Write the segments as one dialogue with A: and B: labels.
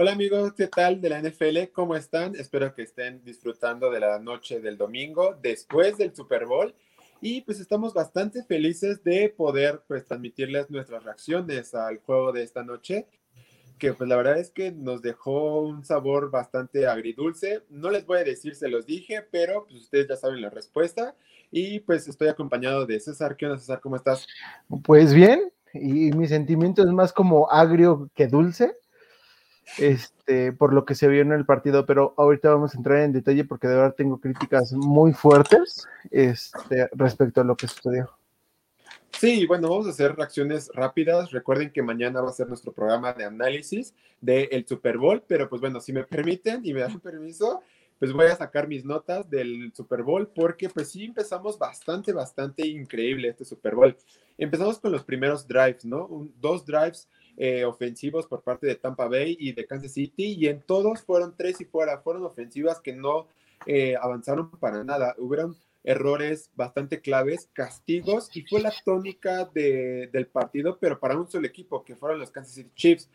A: Hola amigos, ¿qué tal de la NFL? ¿Cómo están? Espero que estén disfrutando de la noche del domingo después del Super Bowl. Y pues estamos bastante felices de poder pues transmitirles nuestras reacciones al juego de esta noche, que pues la verdad es que nos dejó un sabor bastante agridulce. No les voy a decir, se los dije, pero pues ustedes ya saben la respuesta. Y pues estoy acompañado de César. ¿Qué onda, César? ¿Cómo estás?
B: Pues bien, y mi sentimiento es más como agrio que dulce este, por lo que se vio en el partido, pero ahorita vamos a entrar en detalle porque de verdad tengo críticas muy fuertes este, respecto a lo que sucedió.
A: Sí, bueno, vamos a hacer reacciones rápidas. Recuerden que mañana va a ser nuestro programa de análisis del Super Bowl, pero pues bueno, si me permiten y me dan permiso, pues voy a sacar mis notas del Super Bowl porque pues sí empezamos bastante, bastante increíble este Super Bowl. Empezamos con los primeros drives, ¿no? dos drives eh, ofensivos por parte de Tampa Bay y de Kansas City, y en todos fueron tres y fuera, fueron ofensivas que no eh, avanzaron para nada. Hubieron errores bastante claves, castigos, y fue la tónica del partido, pero para un solo equipo, que fueron los Kansas City Chiefs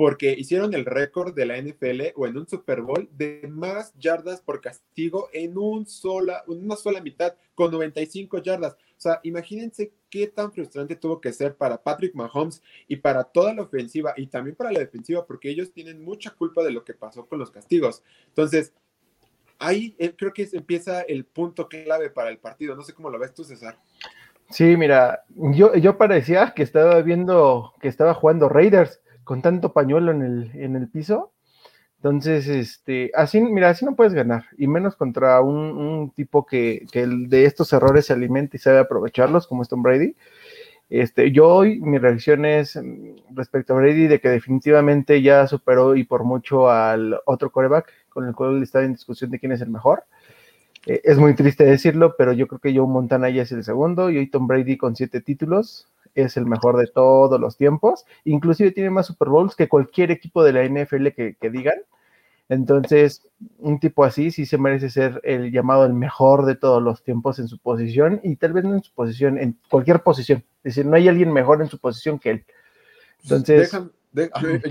A: porque hicieron el récord de la NFL o en un Super Bowl de más yardas por castigo en un sola, una sola mitad, con 95 yardas. O sea, imagínense qué tan frustrante tuvo que ser para Patrick Mahomes y para toda la ofensiva y también para la defensiva, porque ellos tienen mucha culpa de lo que pasó con los castigos. Entonces, ahí eh, creo que empieza el punto clave para el partido. No sé cómo lo ves tú, César.
B: Sí, mira, yo, yo parecía que estaba viendo que estaba jugando Raiders con tanto pañuelo en el, en el piso. Entonces, este, así, mira, así no puedes ganar, y menos contra un, tipo que, que de estos errores se alimenta y sabe aprovecharlos, como es Tom Brady. Este, yo hoy, mi reacción es mm, respecto a Brady de que definitivamente ya superó y por mucho al otro coreback con el cual está en discusión de quién es el mejor. Eh, es muy triste decirlo, pero yo creo que Joe Montana ya es el segundo y hoy Tom Brady con siete títulos es el mejor de todos los tiempos, inclusive tiene más Super Bowls que cualquier equipo de la NFL que, digan. Entonces, un tipo así sí se merece ser el llamado el mejor de todos los tiempos en su posición y tal vez no en su posición, en cualquier posición. Es decir, no hay alguien mejor en su posición que él. Entonces,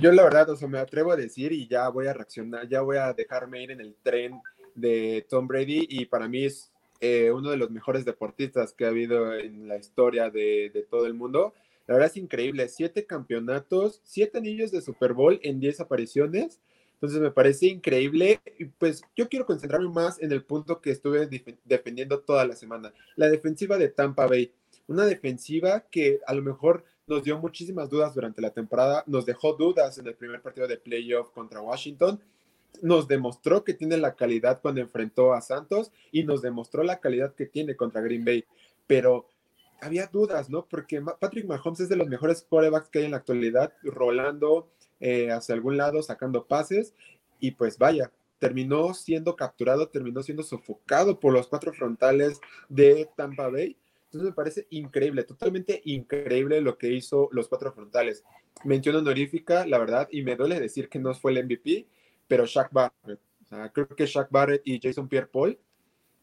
A: yo, la verdad, o sea, me atrevo a decir y ya voy a reaccionar, ya voy a dejarme ir en el tren de Tom Brady y para mí es eh, uno de los mejores deportistas que ha habido en la historia de, todo el mundo. La verdad es increíble, siete campeonatos, siete anillos de Super Bowl en diez apariciones. Entonces me parece increíble. Y pues yo quiero concentrarme más en el punto que estuve defendiendo toda la semana. La defensiva de Tampa Bay. Una defensiva que a lo mejor nos dio muchísimas dudas durante la temporada, nos dejó dudas en el primer partido de playoff contra Washington nos demostró que tiene la calidad cuando enfrentó a Santos y nos demostró la calidad que tiene contra Green Bay. Pero había dudas, ¿no? Porque Patrick Mahomes es de los mejores quarterbacks que hay en la actualidad, rolando eh, hacia algún lado, sacando pases, y pues vaya, terminó siendo capturado, terminó siendo sofocado por los cuatro frontales de Tampa Bay. Entonces me parece increíble, totalmente increíble lo que hizo los cuatro frontales. Mención honorífica, la verdad, y me duele decir que no fue el MVP, pero Shaq Barrett. O sea, creo que Shaq Barrett y Jason Pierre-Paul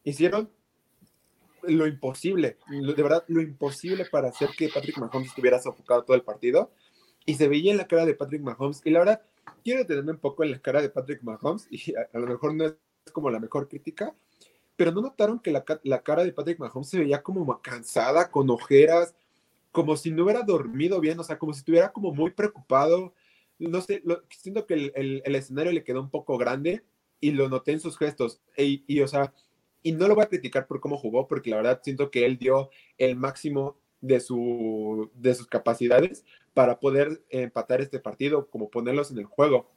A: hicieron lo imposible, de verdad, lo imposible para hacer que Patrick Mahomes estuviera sofocado todo el partido. Y se veía en la cara de Patrick Mahomes. Y la verdad, quiero detenerme un poco en la cara de Patrick Mahomes. Y a, lo mejor no es como la mejor crítica. Pero no notaron que la, la cara de Patrick Mahomes se veía como cansada, con ojeras, como si no hubiera dormido bien, o sea, como si estuviera como muy preocupado no sé, siento que el, escenario le quedó un poco grande y lo noté en sus gestos. E, y, o sea, y no lo voy a criticar por cómo jugó, porque la verdad siento que él dio el máximo de, su, de sus capacidades para poder empatar este partido, como ponerlos en el juego.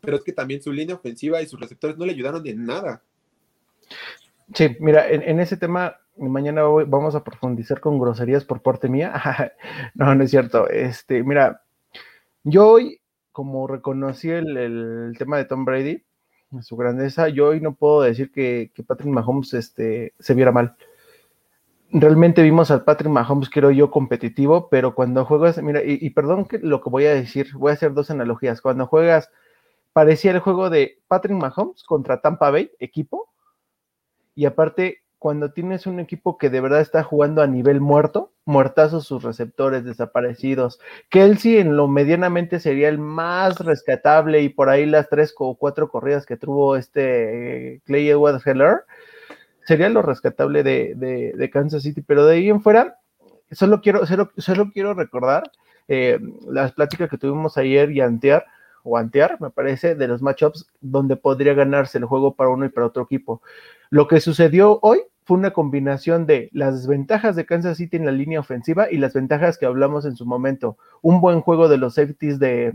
A: Pero es que también su línea ofensiva y sus receptores no le ayudaron de nada.
B: Sí, mira, en, en ese tema mañana vamos a profundizar con groserías por parte mía. no, no es cierto. Este, mira, yo hoy como reconocí el, tema de Tom Brady, su grandeza, yo hoy no puedo decir que, Patrick Mahomes este, se viera mal. Realmente vimos al Patrick Mahomes, quiero yo, competitivo, pero cuando juegas, mira, y, perdón que lo que voy a decir, voy a hacer dos analogías. Cuando juegas, parecía el juego de Patrick Mahomes contra Tampa Bay, equipo, y aparte cuando tienes un equipo que de verdad está jugando a nivel muerto, muertazos sus receptores desaparecidos. Kelsey en lo medianamente sería el más rescatable y por ahí las tres o cuatro corridas que tuvo este eh, Clay Edwards Heller sería lo rescatable de, Kansas City, pero de ahí en fuera, solo quiero, solo, solo quiero recordar eh, las pláticas que tuvimos ayer y antear, o antear, me parece, de los matchups donde podría ganarse el juego para uno y para otro equipo. Lo que sucedió hoy fue una combinación de las desventajas de Kansas City en la línea ofensiva y las ventajas que hablamos en su momento. Un buen juego de los safeties de,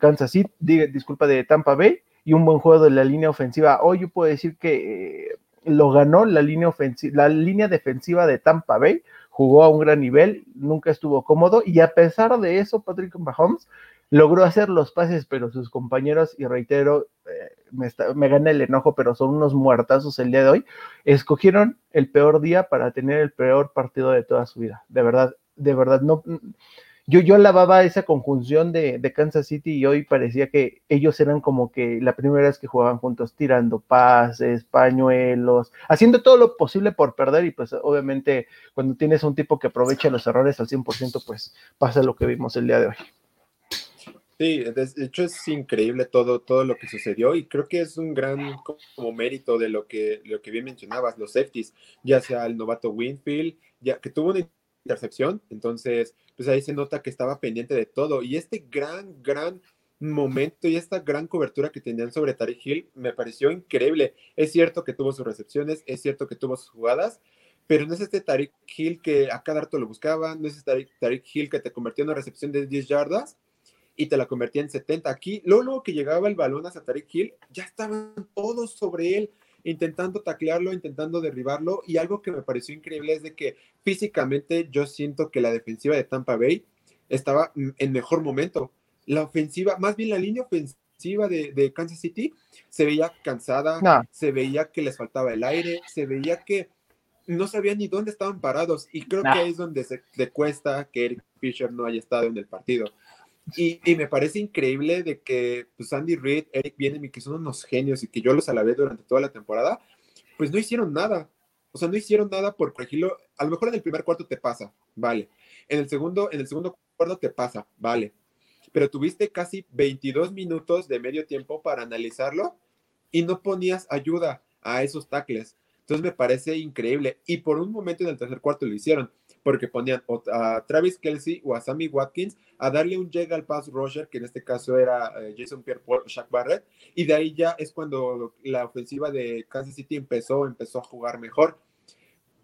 B: Kansas City, disculpa, de Tampa Bay, y un buen juego de la línea ofensiva. Hoy yo puedo decir que eh, lo ganó la línea, ofensiva, la línea defensiva de Tampa Bay, jugó a un gran nivel, nunca estuvo cómodo y a pesar de eso, Patrick Mahomes logró hacer los pases, pero sus compañeros, y reitero, eh, me, me, gana el enojo, pero son unos muertazos el día de hoy, escogieron el peor día para tener el peor partido de toda su vida. De verdad, de verdad, no, yo, yo alababa esa conjunción de, Kansas City y hoy parecía que ellos eran como que la primera vez que jugaban juntos, tirando pases, pañuelos, haciendo todo lo posible por perder y pues obviamente cuando tienes un tipo que aprovecha los errores al 100%, pues pasa lo que vimos el día de hoy.
A: Sí, de hecho es increíble todo, todo lo que sucedió y creo que es un gran como mérito de lo que, lo que bien mencionabas, los safeties, ya sea el novato Winfield, ya que tuvo una intercepción, entonces pues ahí se nota que estaba pendiente de todo. Y este gran, gran momento y esta gran cobertura que tenían sobre Tariq Hill me pareció increíble. Es cierto que tuvo sus recepciones, es cierto que tuvo sus jugadas, pero no es este Tariq Hill que a cada rato lo buscaba, no es este Tariq, Hill que te convirtió en una recepción de 10 yardas y te la convertía en 70. Aquí, luego, que llegaba el balón hacia Tariq Hill, ya estaban todos sobre él intentando taclearlo, intentando derribarlo. Y algo que me pareció increíble es de que físicamente yo siento que la defensiva de Tampa Bay estaba en mejor momento. La ofensiva, más bien la línea ofensiva de, Kansas City, se veía cansada, se veía que les faltaba el aire, se veía que no sabían ni dónde estaban parados. Y creo que ahí es donde se cuesta que Eric Fisher no haya estado en el partido. Y, me parece increíble de que pues Andy Reid, Eric Bienem, que son unos genios y que yo los alabé durante toda la temporada, pues no hicieron nada. O sea, no hicieron nada por corregirlo. A lo mejor en el primer cuarto te pasa, vale. En el segundo, en el segundo cuarto te pasa, vale. Pero tuviste casi 22 minutos de medio tiempo para analizarlo y no ponías ayuda a esos tackles. Entonces me parece increíble. Y por un momento en el tercer cuarto lo hicieron porque ponían a Travis Kelsey o a Sammy Watkins a darle un llega al pass rusher, que en este caso era eh, Jason Pierre-Paul o Shaq Barrett, y de ahí ya es cuando la ofensiva de Kansas City empezó, empezó a jugar mejor.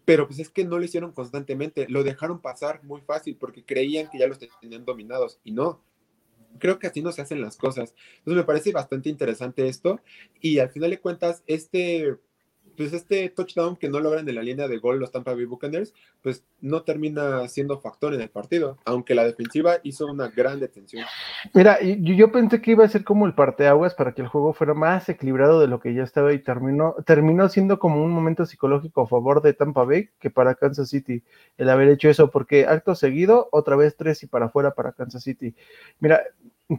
A: Pero pues es que no lo hicieron constantemente, lo dejaron pasar muy fácil porque creían que ya los tenían dominados y no. Creo que así no se hacen las cosas. Entonces me parece bastante interesante esto y al final de cuentas este pues este touchdown que no logran en la línea de gol los Tampa Bay Buccaneers, pues no termina siendo factor en el partido, aunque la defensiva hizo una gran detención.
B: Mira, yo, yo pensé que iba a ser como el parteaguas para que el juego fuera más equilibrado de lo que ya estaba y terminó, terminó siendo como un momento psicológico a favor de Tampa Bay que para Kansas City el haber hecho eso, porque acto seguido, otra vez tres y para afuera para Kansas City. Mira,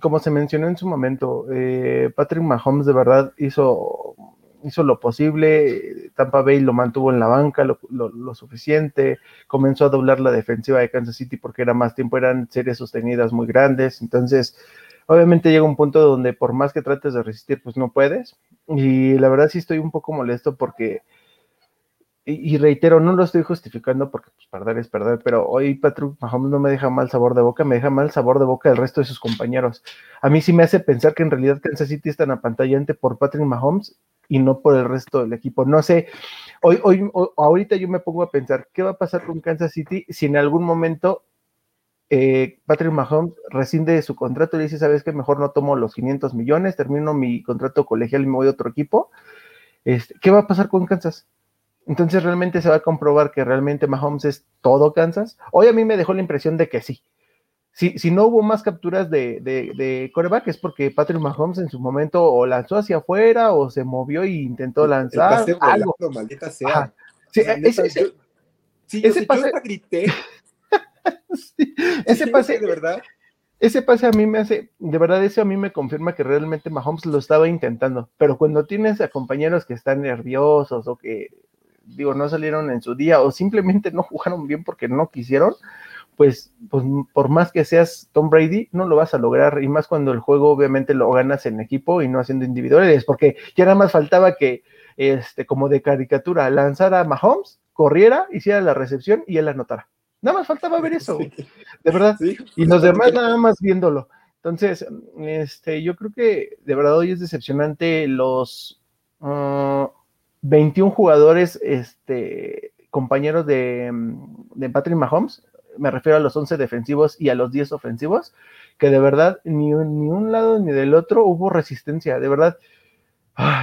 B: como se mencionó en su momento, eh, Patrick Mahomes de verdad hizo hizo lo posible, Tampa Bay lo mantuvo en la banca lo, suficiente, comenzó a doblar la defensiva de Kansas City porque era más tiempo, eran series sostenidas muy grandes, entonces obviamente llega un punto donde por más que trates de resistir, pues no puedes, y la verdad sí estoy un poco molesto porque y, reitero, no lo estoy justificando porque pues, perder es perder, pero hoy Patrick Mahomes no me deja mal sabor de boca, me deja mal sabor de boca el resto de sus compañeros. A mí sí me hace pensar que en realidad Kansas City es tan apantallante por Patrick Mahomes y no por el resto del equipo. No sé, hoy, hoy, ahorita yo me pongo a pensar, ¿qué va a pasar con Kansas City si en algún momento eh, Patrick Mahomes rescinde su contrato y dice, sabes que mejor no tomo los 500 millones, termino mi contrato colegial y me voy a otro equipo? Este, ¿Qué va a pasar con Kansas? Entonces realmente se va a comprobar que realmente Mahomes es todo Kansas. Hoy a mí me dejó la impresión de que sí. Si, si no hubo más capturas de, de, coreback es porque Patrick Mahomes en su momento o lanzó hacia afuera o se movió e intentó lanzar algo.
A: maldita sea. Sí, ese, yo, ese pase... grité.
B: ese pase, de verdad. Ese pase a mí me hace, de verdad, eso a mí me confirma que realmente Mahomes lo estaba intentando, pero cuando tienes a compañeros que están nerviosos o que digo, no salieron en su día o simplemente no jugaron bien porque no quisieron, pues, pues por más que seas Tom Brady, no lo vas a lograr. Y más cuando el juego obviamente lo ganas en equipo y no haciendo individuales, porque ya nada más faltaba que, este, como de caricatura, lanzara a Mahomes, corriera, hiciera la recepción y él anotara. Nada más faltaba ver eso, de verdad. y los demás nada más viéndolo. Entonces, este, yo creo que de verdad hoy es decepcionante los 21 ah, jugadores, este, compañeros de, de Patrick Mahomes, me refiero a los 11 defensivos y a los 10 ofensivos, que de verdad ni, ni un lado ni del otro hubo resistencia, de verdad.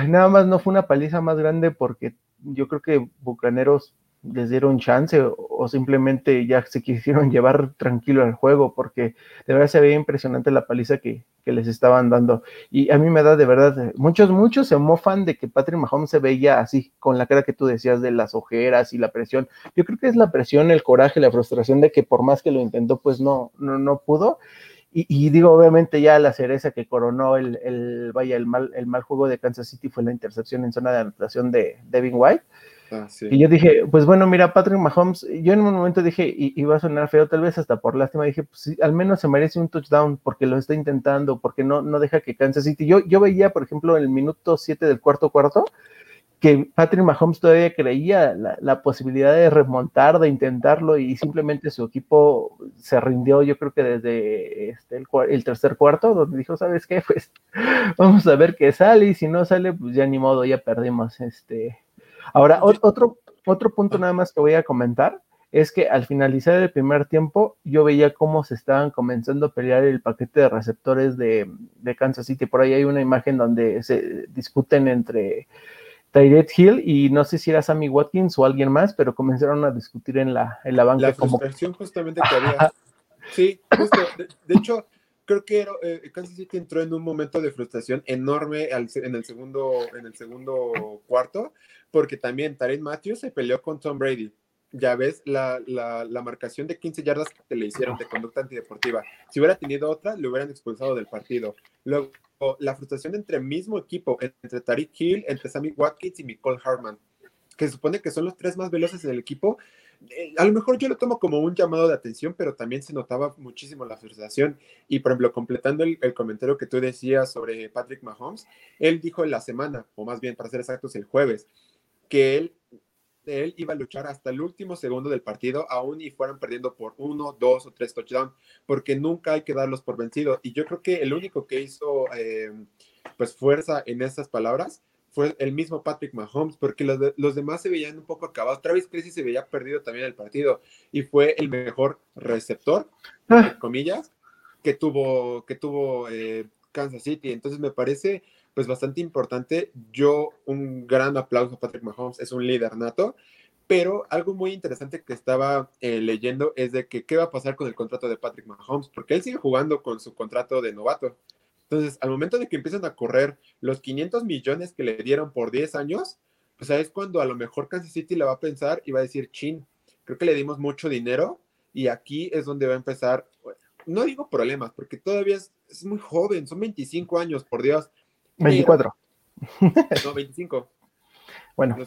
B: nada más no fue una paliza más grande porque yo creo que Bucaneros les dieron chance o, simplemente ya se quisieron llevar tranquilo al juego porque de verdad se veía impresionante la paliza que, que, les estaban dando. Y a mí me da de verdad muchos muchos se mofan de que Patrick Mahomes se veía así con la cara que tú decías de las ojeras y la presión. Yo creo que es la presión el coraje la frustración de que por más que lo intentó pues no no, no pudo. Y, digo, obviamente ya la cereza que coronó el, el, vaya, el mal, el mal juego de Kansas City fue la intercepción en zona de anotación de Devin White. Ah, y yo dije, pues bueno, mira, Patrick Mahomes, yo en un momento dije, y, va a sonar feo, tal vez hasta por lástima, dije, pues al menos se merece un touchdown porque lo está intentando, porque no, no deja que Kansas City. Yo, yo veía, por ejemplo, en el minuto 7 del cuarto cuarto, que Patrick Mahomes todavía creía la, posibilidad de remontar, de intentarlo, y simplemente su equipo se rindió, yo creo que desde este, el, el, tercer cuarto, donde dijo, ¿sabes qué? Pues vamos a ver qué sale, y si no sale, pues ya ni modo, ya perdimos. Este. Ahora, otro, otro punto nada más que voy a comentar es que al finalizar el primer tiempo, yo veía cómo se estaban comenzando a pelear el paquete de receptores de, de Kansas City. Por ahí hay una imagen donde se discuten entre Tyreek Hill y no sé si era Sammy Watkins o alguien más, pero comenzaron a discutir en la, en la banca.
A: La frustración justamente que había. Sí, justo. De, hecho, creo que eh, Kansas City entró en un momento de frustración enorme en, el segundo, en el segundo cuarto, porque también Tarek Matthews se peleó con Tom Brady ya ves la, la, marcación de 15 yardas que le hicieron de conducta antideportiva. Si hubiera tenido otra, le hubieran expulsado del partido. Luego, la frustración entre el mismo equipo, entre Tariq Hill, entre Sammy Watkins y Nicole Hartman, que se supone que son los tres más veloces del equipo. Eh, a lo mejor yo lo tomo como un llamado de atención, pero también se notaba muchísimo la frustración. Y por ejemplo, completando el, comentario que tú decías sobre Patrick Mahomes, él dijo en la semana, o más bien para ser exactos, el jueves, que él él iba a luchar hasta el último segundo del partido, aún y fueran perdiendo por uno, dos o tres touchdowns, porque nunca hay que darlos por vencido. Y yo creo que el único que hizo eh, pues fuerza en esas palabras fue el mismo Patrick Mahomes, porque los, demás se veían un poco acabados. Travis Kelsey se veía perdido también el partido y fue el mejor receptor, ah. entre comillas, que tuvo, que tuvo eh, Kansas City. Entonces me parece pues bastante importante. Yo un gran aplauso a Patrick Mahomes, es un líder nato, pero algo muy interesante que estaba eh, leyendo es de que qué va a pasar con el contrato de Patrick Mahomes, porque él sigue jugando con su contrato de novato. Entonces, al momento de que empiezan a correr los 500 millones que le dieron por 10 años, pues es cuando a lo mejor Kansas City le va a pensar y va a decir, chin, creo que le dimos mucho dinero y aquí es donde va a empezar, no digo problemas, porque todavía es, es muy joven, son 25 años, por Dios,
B: 24.
A: no, 25.
B: Bueno.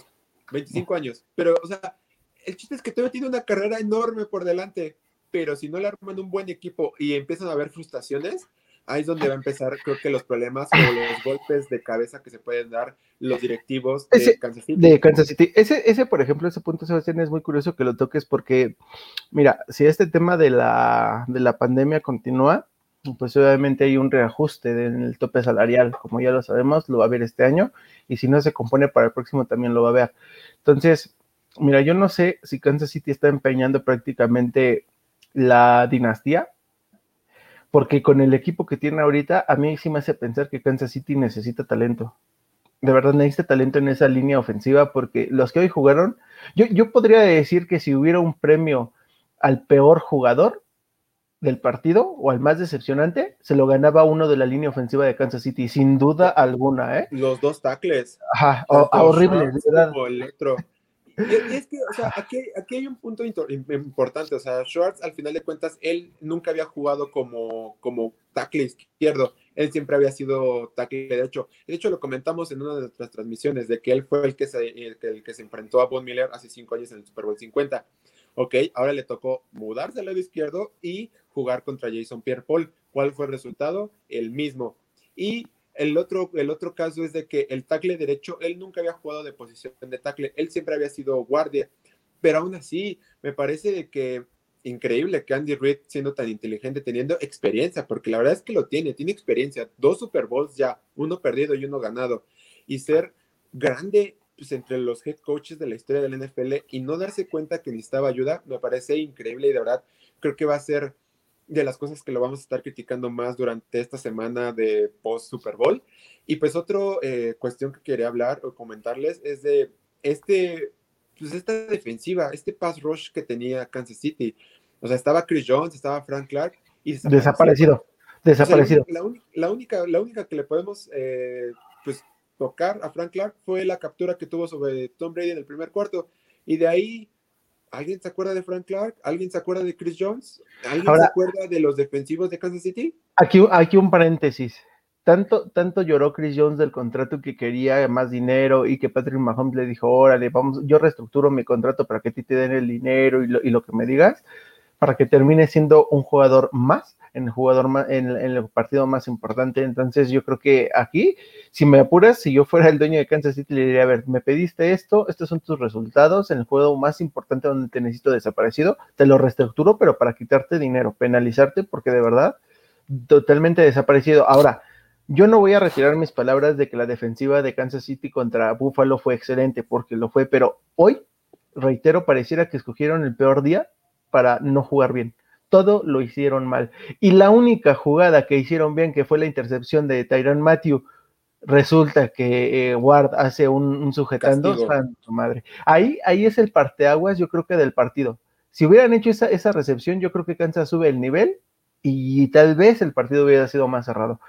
A: 25 años. Pero, o sea, el chiste es que todavía tiene una carrera enorme por delante, pero si no le arman un buen equipo y empiezan a haber frustraciones, ahí es donde va a empezar, creo que los problemas o los golpes de cabeza que se pueden dar los directivos de Kansas City.
B: De Kansas City. Ese, ese, por ejemplo, ese punto, Sebastián, es muy curioso que lo toques porque, mira, si este tema de la, de la pandemia continúa, pues obviamente hay un reajuste en el tope salarial, como ya lo sabemos, lo va a haber este año, y si no se compone para el próximo también lo va a ver. Entonces, mira, yo no sé si Kansas City está empeñando prácticamente la dinastía, porque con el equipo que tiene ahorita, a mí sí me hace pensar que Kansas City necesita talento. De verdad necesita talento en esa línea ofensiva, porque los que hoy jugaron, yo, yo podría decir que si hubiera un premio al peor jugador, del partido o al más decepcionante, se lo ganaba uno de la línea ofensiva de Kansas City, sin duda alguna, ¿eh?
A: Los dos tackles.
B: Ajá, horrible,
A: verdad. el otro. Y, es que, o sea, aquí, aquí hay un punto importante, o sea, Schwartz, al final de cuentas, él nunca había jugado como, como tackle izquierdo, él siempre había sido tackle derecho. De hecho, lo comentamos en una de nuestras transmisiones, de que él fue el que se, el, que se enfrentó a Von Miller hace cinco años en el Super Bowl 50. Ok, ahora le tocó mudarse al lado izquierdo y jugar contra Jason Pierre-Paul. ¿Cuál fue el resultado? El mismo. Y el otro, el otro caso es de que el tackle derecho, él nunca había jugado de posición de tackle, él siempre había sido guardia, pero aún así, me parece que increíble que Andy Reid, siendo tan inteligente, teniendo experiencia, porque la verdad es que lo tiene, tiene experiencia, dos Super Bowls ya, uno perdido y uno ganado, y ser grande pues, entre los head coaches de la historia del NFL y no darse cuenta que necesitaba ayuda, me parece increíble y de verdad creo que va a ser de las cosas que lo vamos a estar criticando más durante esta semana de post Super Bowl. Y pues otra eh, cuestión que quería hablar o comentarles es de este pues esta defensiva, este pass rush que tenía Kansas City. O sea, estaba Chris Jones, estaba Frank Clark y
B: desaparecido. Desaparecido.
A: la, única, la única que le podemos eh, pues, tocar a Frank Clark fue la captura que tuvo sobre Tom Brady en el primer cuarto. Y de ahí, ¿alguien se acuerda de Frank Clark? ¿Alguien se acuerda de Chris Jones? ¿Alguien se acuerda de los defensivos de Kansas City?
B: Aquí, aquí un paréntesis tanto, tanto lloró Chris Jones del contrato que quería más dinero y que Patrick Mahomes le dijo, órale, vamos, yo reestructuro mi contrato para que a ti te den el dinero y lo, y lo que me digas, para que termine siendo un jugador más en el jugador en, el partido más importante. Entonces yo creo que aquí, si me apuras, si yo fuera el dueño de Kansas City, le diría, a ver, me pediste esto, estos son tus resultados en el juego más importante donde te necesito desaparecido, te lo reestructuro, pero para quitarte dinero, penalizarte, porque de verdad, totalmente desaparecido. Ahora, yo no voy a retirar mis palabras de que la defensiva de Kansas City contra Buffalo fue excelente, porque lo fue, pero hoy, reitero, pareciera que escogieron el peor día para no jugar bien. Todo lo hicieron mal. Y la única jugada que hicieron bien, que fue la intercepción de Tyron Matthew, resulta que eh, Ward hace un, sujetando, madre. Ahí, ahí es el parteaguas, yo creo que del partido. Si hubieran hecho esa, esa recepción, yo creo que Kansas sube el nivel y tal vez el partido hubiera sido más cerrado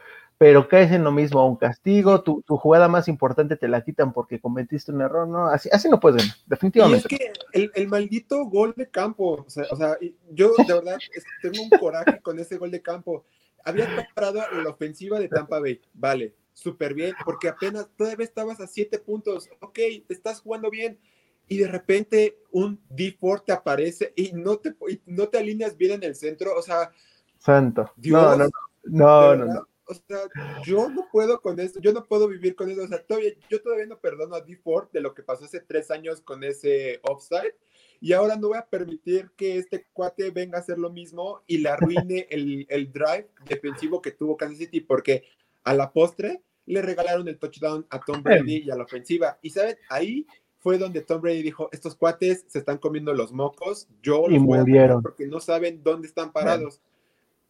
B: pero caes en lo mismo, un castigo, tu, jugada más importante te la quitan porque cometiste un error, ¿no? Así, así no puedes ganar, definitivamente.
A: Y es que el, maldito gol de campo, o sea, yo de verdad tengo un coraje con ese gol de campo. Había parado la ofensiva de Tampa Bay, vale, súper bien, porque apenas todavía estabas a siete puntos, ok, te estás jugando bien, y de repente un D4 te aparece y no te, no te alineas bien en el centro, o sea...
B: Santo. no, no, no, no, no
A: o sea, yo no puedo con eso, yo no puedo vivir con eso, o sea, todavía, yo todavía no perdono a D Ford de lo que pasó hace tres años con ese offside, y ahora no voy a permitir que este cuate venga a hacer lo mismo y le arruine el, el drive defensivo que tuvo Kansas City, porque a la postre le regalaron el touchdown a Tom Brady y a la ofensiva, y saben, ahí fue donde Tom Brady dijo, estos cuates se están comiendo los mocos, yo los voy a porque no saben dónde están parados.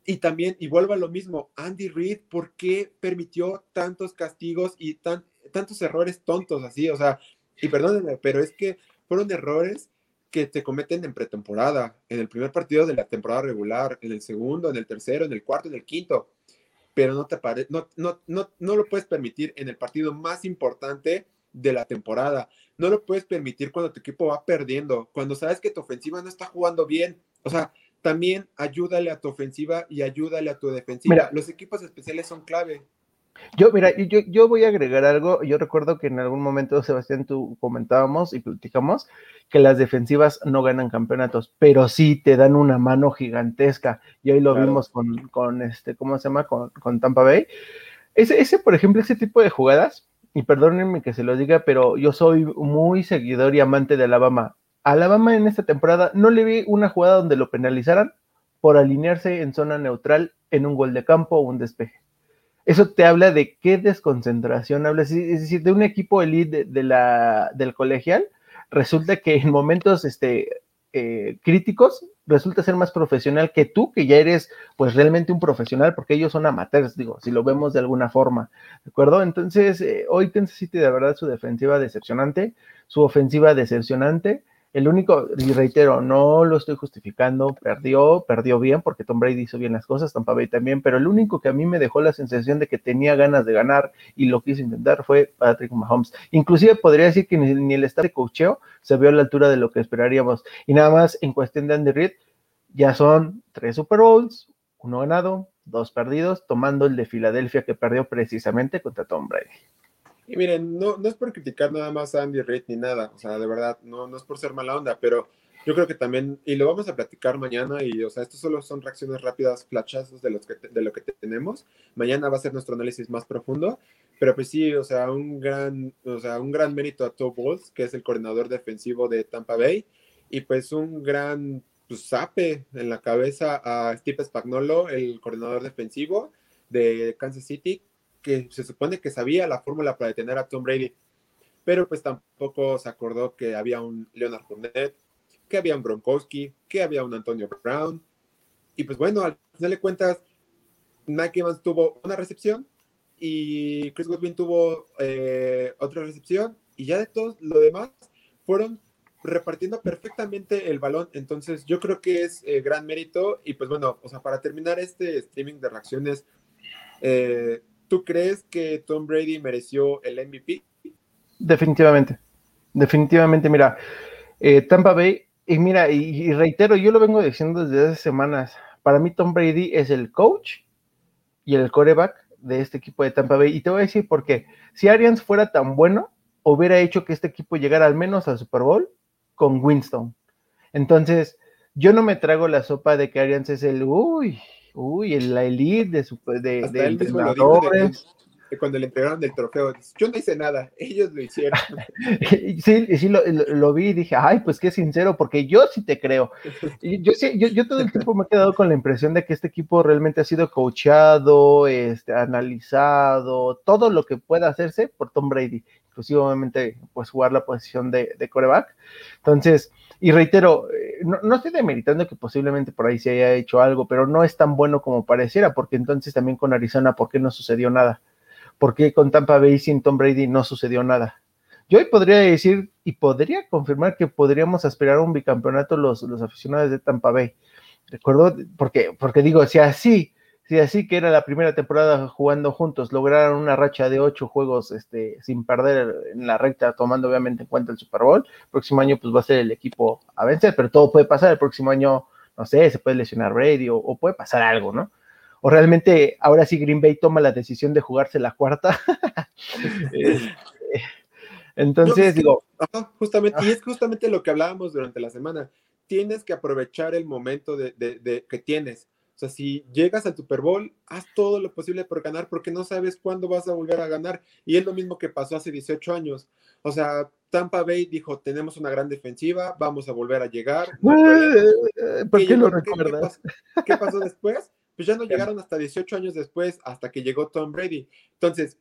A: Y también, y vuelvo a lo mismo, Andy Reid, ¿por qué permitió tantos castigos y tan, tantos errores tontos así? O sea, y perdónenme, pero es que fueron errores que te cometen en pretemporada, en el primer partido de la temporada regular, en el segundo, en el tercero, en el cuarto, en el quinto. Pero no te parece, no, no, no, no lo puedes permitir en el partido más importante de la temporada. No lo puedes permitir cuando tu equipo va perdiendo, cuando sabes que tu ofensiva no está jugando bien. O sea, también ayúdale a tu ofensiva y ayúdale a tu defensiva. Los equipos especiales son clave.
B: Yo, mira, yo, yo voy a agregar algo. Yo recuerdo que en algún momento, Sebastián, tú comentábamos y platicamos que las defensivas no ganan campeonatos, pero sí te dan una mano gigantesca. Y hoy lo vimos con, con, este, ¿cómo se llama? Con, con Tampa Bay. Ese, ese, por ejemplo, ese tipo de jugadas, y perdónenme que se lo diga, pero yo soy muy seguidor y amante de Alabama. Alabama en esta temporada no le vi una jugada donde lo penalizaran por alinearse en zona neutral en un gol de campo o un despeje. Eso te habla de qué desconcentración habla, es decir, de un equipo elite del colegial, resulta que en momentos este, eh, críticos resulta ser más profesional que tú, que ya eres pues realmente un profesional, porque ellos son amateurs, digo, si lo vemos de alguna forma, ¿de acuerdo? Entonces, eh, hoy Kansas City de verdad su defensiva decepcionante, su ofensiva decepcionante, el único, y reitero, no lo estoy justificando, perdió, perdió bien porque Tom Brady hizo bien las cosas, Tampa Bay también, pero el único que a mí me dejó la sensación de que tenía ganas de ganar y lo quiso intentar fue Patrick Mahomes. Inclusive podría decir que ni, el estado de cocheo se vio a la altura de lo que esperaríamos. Y nada más en cuestión de Andy Reid, ya son tres Super Bowls, uno ganado, dos perdidos, tomando el de Filadelfia que perdió precisamente contra Tom Brady.
A: Y miren, no, no es por criticar nada más a Andy Reid ni nada, o sea, de verdad, no, no es por ser mala onda, pero yo creo que también, y lo vamos a platicar mañana, y o sea, estos solo son reacciones rápidas, flachazos de, los que, de lo que tenemos. Mañana va a ser nuestro análisis más profundo, pero pues sí, o sea, un gran, o sea, un gran mérito a Todd Bowles, que es el coordinador defensivo de Tampa Bay, y pues un gran pues, zape en la cabeza a Steve Spagnolo, el coordinador defensivo de Kansas City, que se supone que sabía la fórmula para detener a Tom Brady, pero pues tampoco se acordó que había un Leonard Fournette, que había un Gronkowski, que había un Antonio Brown, y pues bueno, al final de cuentas, Mike Evans tuvo una recepción y Chris Godwin tuvo eh, otra recepción, y ya de todo lo demás fueron repartiendo perfectamente el balón. Entonces, yo creo que es eh, gran mérito. Y pues bueno, o sea, para terminar este streaming de reacciones, eh, ¿Tú crees que Tom Brady mereció el MVP?
B: Definitivamente, definitivamente, mira, eh, Tampa Bay, y mira, y, reitero, yo lo vengo diciendo desde hace semanas, para mí Tom Brady es el coach y el coreback de este equipo de Tampa Bay, y te voy a decir por qué, si Arians fuera tan bueno, hubiera hecho que este equipo llegara al menos al Super Bowl con Winston. Entonces, yo no me trago la sopa de que Arians es el, uy, uy, la elite de, su, de, de
A: entrenadores. cuando le entregaron el trofeo, yo no hice nada, ellos lo hicieron.
B: sí, sí, lo, vi y dije, ay, pues qué sincero, porque yo sí te creo. Y yo, sí, yo, yo todo el tiempo me he quedado con la impresión de que este equipo realmente ha sido coachado, este, analizado, todo lo que pueda hacerse por Tom Brady, inclusive obviamente pues jugar la posición de, de coreback. Entonces, y reitero, eh, no, estoy demeritando que posiblemente por ahí se haya hecho algo, pero no es tan bueno como pareciera, porque entonces también con Arizona, ¿por qué no sucedió nada? ¿Por qué con Tampa Bay sin Tom Brady no sucedió nada? Yo hoy podría decir y podría confirmar que podríamos aspirar a un bicampeonato los, los aficionados de Tampa Bay. Recuerdo, porque, porque digo, si así si así que era la primera temporada jugando juntos, lograron una racha de ocho juegos este, sin perder en la recta, tomando obviamente en cuenta el Super Bowl, el próximo año pues va a ser el equipo a vencer, pero todo puede pasar, el próximo año, no sé, se puede lesionar Brady o, puede pasar algo, ¿no? O realmente ahora sí Green Bay toma la decisión de jugarse la cuarta. Este, entonces, digo...
A: justamente, y es justamente lo que hablábamos durante la semana. Tienes que aprovechar el momento de, de que tienes o sea, si llegas al Super Bowl, haz todo lo posible por ganar porque no sabes cuándo vas a volver a ganar. Y es lo mismo que pasó hace 18 años. O sea, Tampa Bay dijo, tenemos una gran defensiva, vamos a volver a llegar.
B: ¿Por qué lo recuerdas?
A: ¿qué, pasó después? Pues ya no llegaron hasta 18 años después, hasta que llegó Tom Brady. Entonces,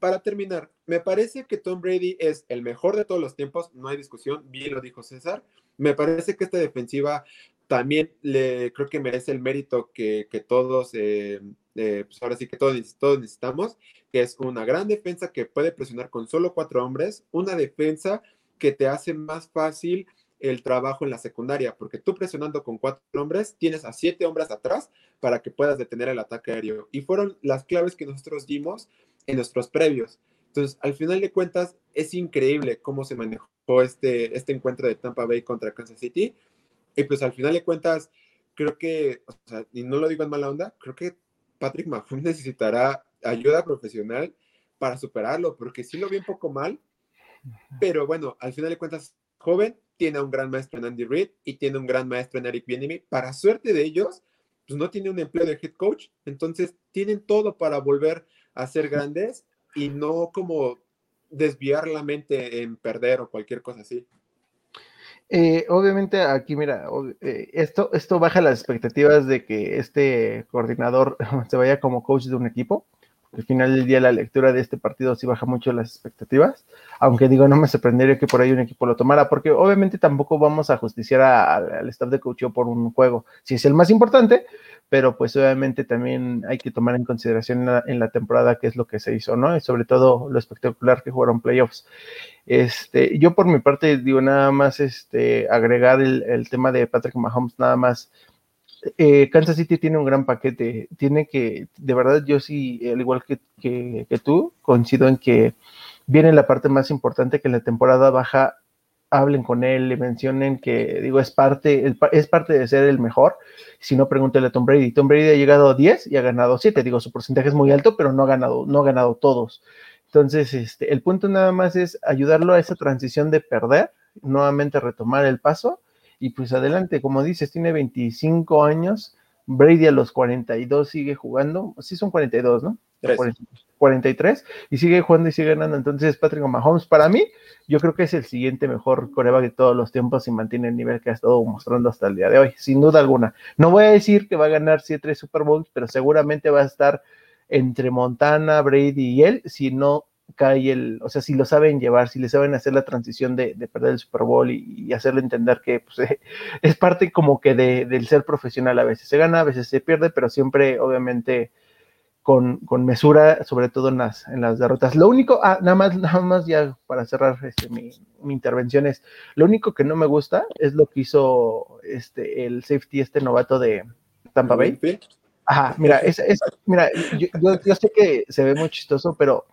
A: para terminar, me parece que Tom Brady es el mejor de todos los tiempos, no hay discusión, bien lo dijo César. Me parece que esta defensiva también le creo que merece el mérito que, todos, eh, eh, pues ahora sí que todos, todos necesitamos, que es una gran defensa que puede presionar con solo cuatro hombres, una defensa que te hace más fácil el trabajo en la secundaria, porque tú presionando con cuatro hombres, tienes a siete hombres atrás para que puedas detener el ataque aéreo. Y fueron las claves que nosotros dimos en nuestros previos. Entonces, al final de cuentas, es increíble cómo se manejó este, este encuentro de Tampa Bay contra Kansas City. Y pues al final de cuentas, creo que, o sea, y no lo digo en mala onda, creo que Patrick Mahomes necesitará ayuda profesional para superarlo, porque sí lo vi un poco mal, pero bueno, al final de cuentas, joven, tiene un gran maestro en Andy Reid y tiene un gran maestro en Eric Bieniemy. Para suerte de ellos, pues no tiene un empleo de head coach, entonces tienen todo para volver a ser grandes y no como desviar la mente en perder o cualquier cosa así.
B: Eh, obviamente aquí, mira, eh, esto, esto baja las expectativas de que este coordinador se vaya como coach de un equipo. Al final del día la lectura de este partido sí baja mucho las expectativas, aunque digo, no me sorprendería que por ahí un equipo lo tomara, porque obviamente tampoco vamos a justiciar al staff de coach por un juego, si es el más importante, pero pues obviamente también hay que tomar en consideración en la, temporada qué es lo que se hizo, ¿no? Y sobre todo lo espectacular que jugaron playoffs. Este, yo por mi parte digo nada más este, agregar el, tema de Patrick Mahomes, nada más. Eh, Kansas City tiene un gran paquete, tiene que, de verdad yo sí, al igual que, tú, coincido en que viene la parte más importante que la temporada baja hablen con él, le mencionen que, digo, es parte, es parte de ser el mejor. Si no, pregúntele a Tom Brady. Tom Brady ha llegado a 10 y ha ganado 7. Digo, su porcentaje es muy alto, pero no ha ganado, no ha ganado todos. Entonces, este, el punto nada más es ayudarlo a esa transición de perder, nuevamente retomar el paso y pues adelante, como dices, tiene 25 años, Brady a los 42 sigue jugando, sí son 42, ¿no? 43 y sigue jugando y sigue ganando. Entonces, Patrick Mahomes, para mí, yo creo que es el siguiente mejor coreback de todos los tiempos y mantiene el nivel que ha estado mostrando hasta el día de hoy, sin duda alguna. No voy a decir que va a ganar 7 Super Bowls, pero seguramente va a estar entre Montana, Brady y él, si no cae el, o sea, si lo saben llevar, si le saben hacer la transición de, perder el Super Bowl y, hacerle entender que pues, es parte como que de, del ser profesional, a veces se gana, a veces se pierde, pero siempre obviamente con, mesura, sobre todo en las, en las derrotas. Lo único, ah, nada más, nada más ya para cerrar este, mi, intervención es, lo único que no me gusta es lo que hizo este, el safety, este novato de Tampa Bay. Ajá, mira, es, es mira, yo, yo, sé que se ve muy chistoso, pero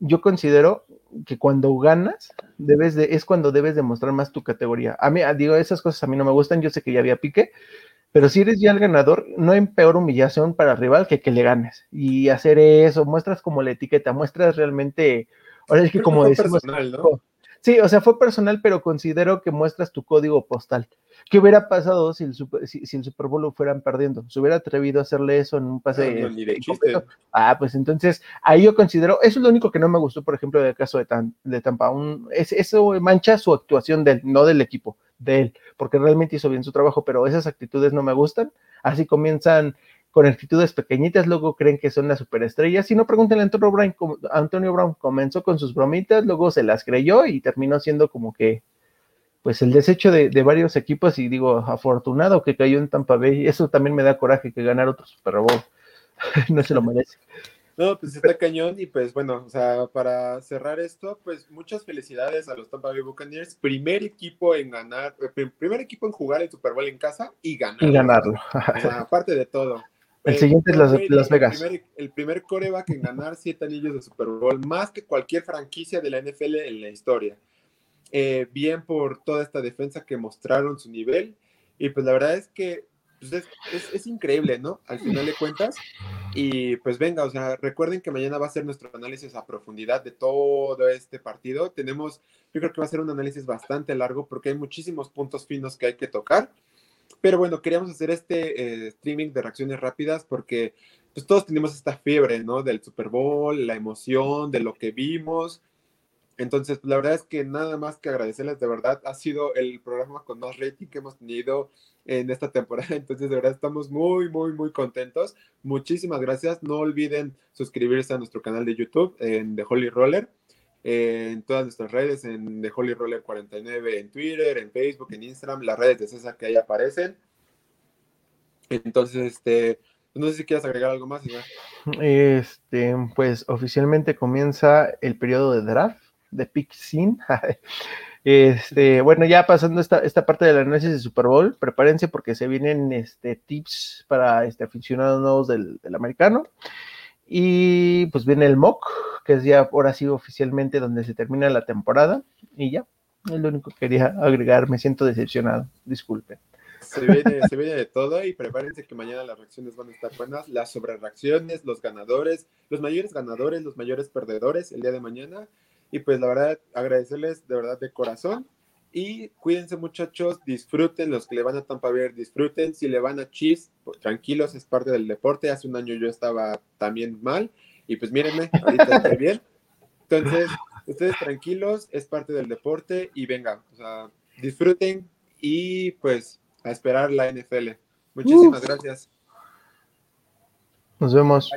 B: yo considero que cuando ganas, debes de, es cuando debes demostrar más tu categoría. A mí, digo, esas cosas a mí no me gustan, yo sé que ya había pique, pero si eres ya el ganador, no hay peor humillación para el rival que que le ganes. Y hacer eso, muestras como la etiqueta, muestras realmente, ahora es que como decimos, Sí, o sea, fue personal, pero considero que muestras tu código postal. ¿Qué hubiera pasado si el Super, si, el Super Bowl lo fueran perdiendo? ¿Se hubiera atrevido a hacerle eso en un pase? ah, pues entonces, ahí yo considero, eso es lo único que no me gustó, por ejemplo, del caso de, de Tampa. Un, es, eso mancha su actuación del, no del equipo, de él, porque realmente hizo bien su trabajo, pero esas actitudes no me gustan. Así comienzan con actitudes pequeñitas, luego creen que son las superestrellas. Si no, pregúntenle a Antonio Brown, Antonio Brown comenzó con sus bromitas, luego se las creyó y terminó siendo como que, pues, el desecho de, varios equipos. Y digo, afortunado que cayó en Tampa Bay. Eso también me da coraje que ganar otro Super Bowl. no se lo merece.
A: No, pues está cañón y pues bueno, o sea, para cerrar esto, pues muchas felicidades a los Tampa Bay Buccaneers, primer equipo en ganar, eh, primer equipo en jugar el Super Bowl en casa y ganarlo.
B: Y ganarlo.
A: o sea, aparte de todo.
B: El siguiente es Las, Vegas.
A: El primer, coreback en ganar siete anillos de Super Bowl, más que cualquier franquicia de la NFL en la historia. Eh, bien por toda esta defensa que mostraron su nivel. Y pues la verdad es que pues, es, increíble, ¿no? Al final de cuentas. Y pues venga, o sea, recuerden que mañana va a ser nuestro análisis a profundidad de todo este partido. Tenemos, yo creo que va a ser un análisis bastante largo porque hay muchísimos puntos finos que hay que tocar. Pero bueno, queríamos hacer este eh, streaming de reacciones rápidas porque pues todos tenemos esta fiebre, ¿no? Del Super Bowl, la emoción, de lo que vimos. Entonces, la verdad es que nada más que agradecerles, de verdad, ha sido el programa con más rating que hemos tenido en esta temporada. Entonces, de verdad, estamos muy, muy, muy contentos. Muchísimas gracias. No olviden suscribirse a nuestro canal de YouTube en The Holy Roller en todas nuestras redes, en The Holy Roller 49, en Twitter, en Facebook, en Instagram, las redes de César que ahí aparecen. Entonces, este, no sé si quieres agregar algo más,
B: Este, pues oficialmente comienza el periodo de draft de Pick Este, bueno, ya pasando esta, esta parte del análisis de Super Bowl, prepárense porque se vienen este, tips para este, aficionados nuevos del, del americano. Y pues viene el mock, que es ya ahora sí oficialmente donde se termina la temporada. Y ya, es lo único que quería agregar. Me siento decepcionado, disculpen.
A: Se viene, se viene de todo y prepárense que mañana las reacciones van a estar buenas. Las sobrereacciones, los ganadores, los mayores ganadores, los mayores perdedores el día de mañana. Y pues la verdad, agradecerles de verdad de corazón y cuídense muchachos, disfruten, los que le van a Tampa Bay, disfruten, si le van a Chiefs, pues, tranquilos, es parte del deporte, hace un año yo estaba también mal y pues mírenme, ahorita estoy bien. Entonces, ustedes tranquilos, es parte del deporte y venga, o sea, disfruten y pues a esperar la NFL. Muchísimas gracias.
B: Nos vemos.